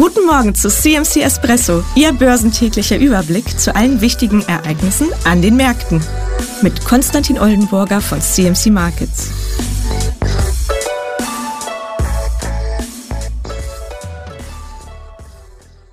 Guten Morgen zu CMC Espresso, Ihr börsentäglicher Überblick zu allen wichtigen Ereignissen an den Märkten. Mit Konstantin Oldenburger von CMC Markets.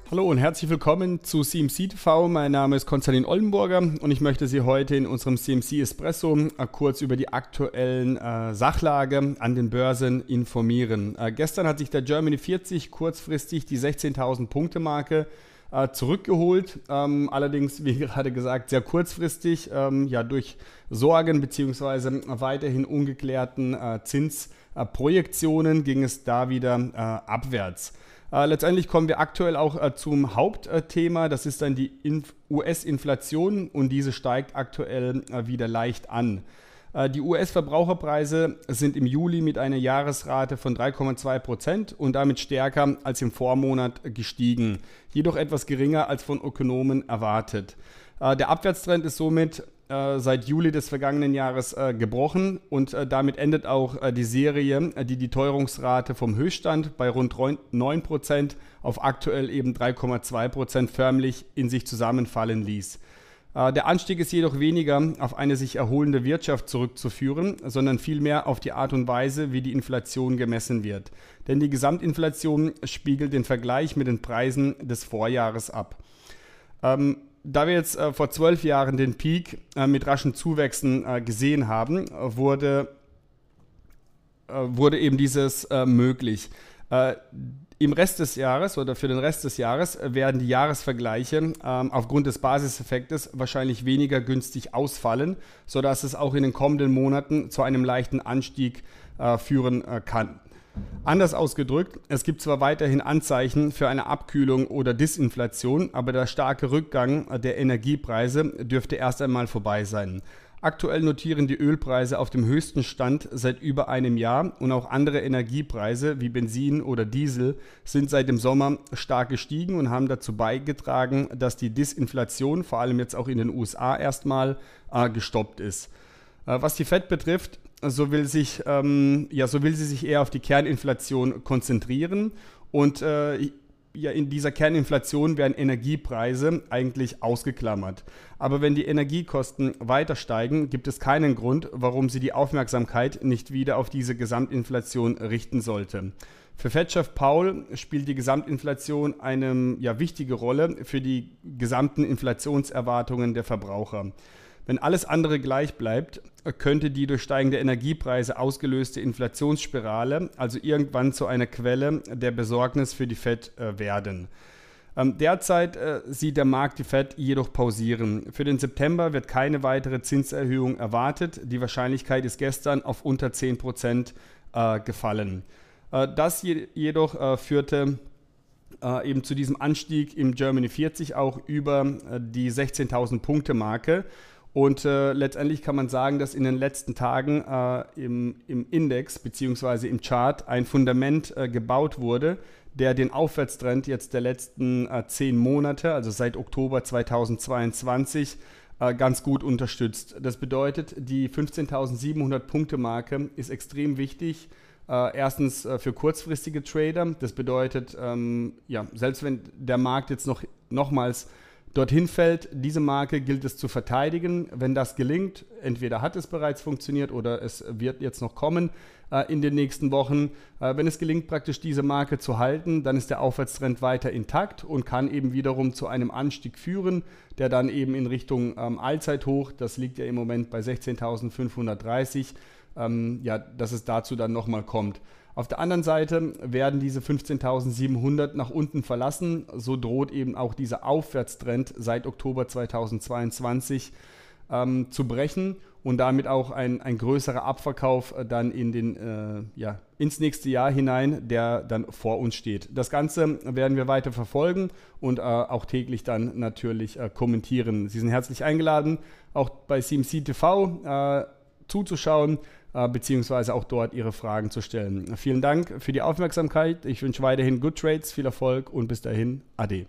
Hallo und herzlich willkommen zu CMC TV. Mein Name ist Konstantin Oldenburger und ich möchte Sie heute in unserem CMC Espresso äh, kurz über die aktuellen äh, Sachlage an den Börsen informieren. Äh, gestern hat sich der Germany 40 kurzfristig die 16.000 Punkte Marke äh, zurückgeholt. Ähm, allerdings, wie gerade gesagt, sehr kurzfristig, ähm, ja durch Sorgen bzw. weiterhin ungeklärten äh, Zinsprojektionen ging es da wieder äh, abwärts. Äh, letztendlich kommen wir aktuell auch äh, zum Hauptthema. Das ist dann die US-Inflation und diese steigt aktuell äh, wieder leicht an. Die US-Verbraucherpreise sind im Juli mit einer Jahresrate von 3,2 Prozent und damit stärker als im Vormonat gestiegen, jedoch etwas geringer als von Ökonomen erwartet. Äh, der Abwärtstrend ist somit äh, seit Juli des vergangenen Jahres äh, gebrochen und damit endet auch die Serie, die die Teuerungsrate vom Höchststand bei rund 9% auf aktuell eben 3,2% förmlich in sich zusammenfallen ließ. Der Anstieg ist jedoch weniger auf eine sich erholende Wirtschaft zurückzuführen, sondern vielmehr auf die Art und Weise, wie die Inflation gemessen wird. Denn die Gesamtinflation spiegelt den Vergleich mit den Preisen des Vorjahres ab. Ähm, da wir jetzt äh, vor zwölf Jahren den Peak äh, mit raschen Zuwächsen äh, gesehen haben, wurde, äh, wurde eben dieses äh, möglich. Äh, Im Rest des Jahres oder für den Rest des Jahres werden die Jahresvergleiche ähm, aufgrund des Basiseffektes wahrscheinlich weniger günstig ausfallen, sodass es auch in den kommenden Monaten zu einem leichten Anstieg führen kann. Anders ausgedrückt, es gibt zwar weiterhin Anzeichen für eine Abkühlung oder Disinflation, aber der starke Rückgang der Energiepreise dürfte erst einmal vorbei sein. Aktuell notieren die Ölpreise auf dem höchsten Stand seit über einem Jahr und auch andere Energiepreise wie Benzin oder Diesel sind seit dem Sommer stark gestiegen und haben dazu beigetragen, dass die Disinflation vor allem jetzt auch in den USA erstmal äh, gestoppt ist. Äh, was die Fed betrifft, so will, sich, ähm, ja, so will sie sich eher auf die Kerninflation konzentrieren. Und äh, ja, in dieser Kerninflation werden Energiepreise eigentlich ausgeklammert. Aber wenn die Energiekosten weiter steigen, gibt es keinen Grund, warum sie die Aufmerksamkeit nicht wieder auf diese Gesamtinflation richten sollte. Für Fed-Chef Paul spielt die Gesamtinflation eine ja, wichtige Rolle für die gesamten Inflationserwartungen der Verbraucher. Wenn alles andere gleich bleibt, könnte die durch steigende Energiepreise ausgelöste Inflationsspirale also irgendwann zu einer Quelle der Besorgnis für die Fed äh, werden. Ähm, derzeit äh, sieht der Markt die Fed jedoch pausieren. Für den September wird keine weitere Zinserhöhung erwartet. Die Wahrscheinlichkeit ist gestern auf unter 10 Prozent äh, gefallen. das jedoch führte eben zu diesem Anstieg im Germany 40 auch über die 16.000 Punkte Marke. Und äh, letztendlich kann man sagen, dass in den letzten Tagen äh, im, im, Index bzw. im Chart ein Fundament äh, gebaut wurde, der den Aufwärtstrend jetzt der letzten äh, zehn Monate, also seit Oktober 2022, äh, ganz gut unterstützt. Das bedeutet, die 15.700 Punkte Marke ist extrem wichtig. Äh, erstens für kurzfristige Trader. Das bedeutet, ähm, ja, selbst wenn der Markt jetzt noch nochmals dorthin fällt. Diese Marke gilt es zu verteidigen. Wenn das gelingt, entweder hat es bereits funktioniert oder es wird jetzt noch kommen äh, in den nächsten Wochen. Äh, wenn es gelingt, praktisch diese Marke zu halten, dann ist der Aufwärtstrend weiter intakt und kann eben wiederum zu einem Anstieg führen, der dann eben in Richtung ähm, Allzeithoch, das liegt ja im Moment bei 16.530, ähm, ja, dass es dazu dann nochmal kommt. Auf der anderen Seite werden diese 15.700 nach unten verlassen. So droht eben auch dieser Aufwärtstrend seit Oktober 2022 ähm, zu brechen und damit auch ein, ein größerer Abverkauf äh, dann in den, äh, ja, ins nächste Jahr hinein, der dann vor uns steht. Das Ganze werden wir weiter verfolgen und äh, auch täglich dann natürlich äh, kommentieren. Sie sind herzlich eingeladen, auch bei CMC TV äh, zuzuschauen beziehungsweise auch dort Ihre Fragen zu stellen. Vielen Dank für die Aufmerksamkeit. Ich wünsche weiterhin Good Trades, viel Erfolg und bis dahin, Ade.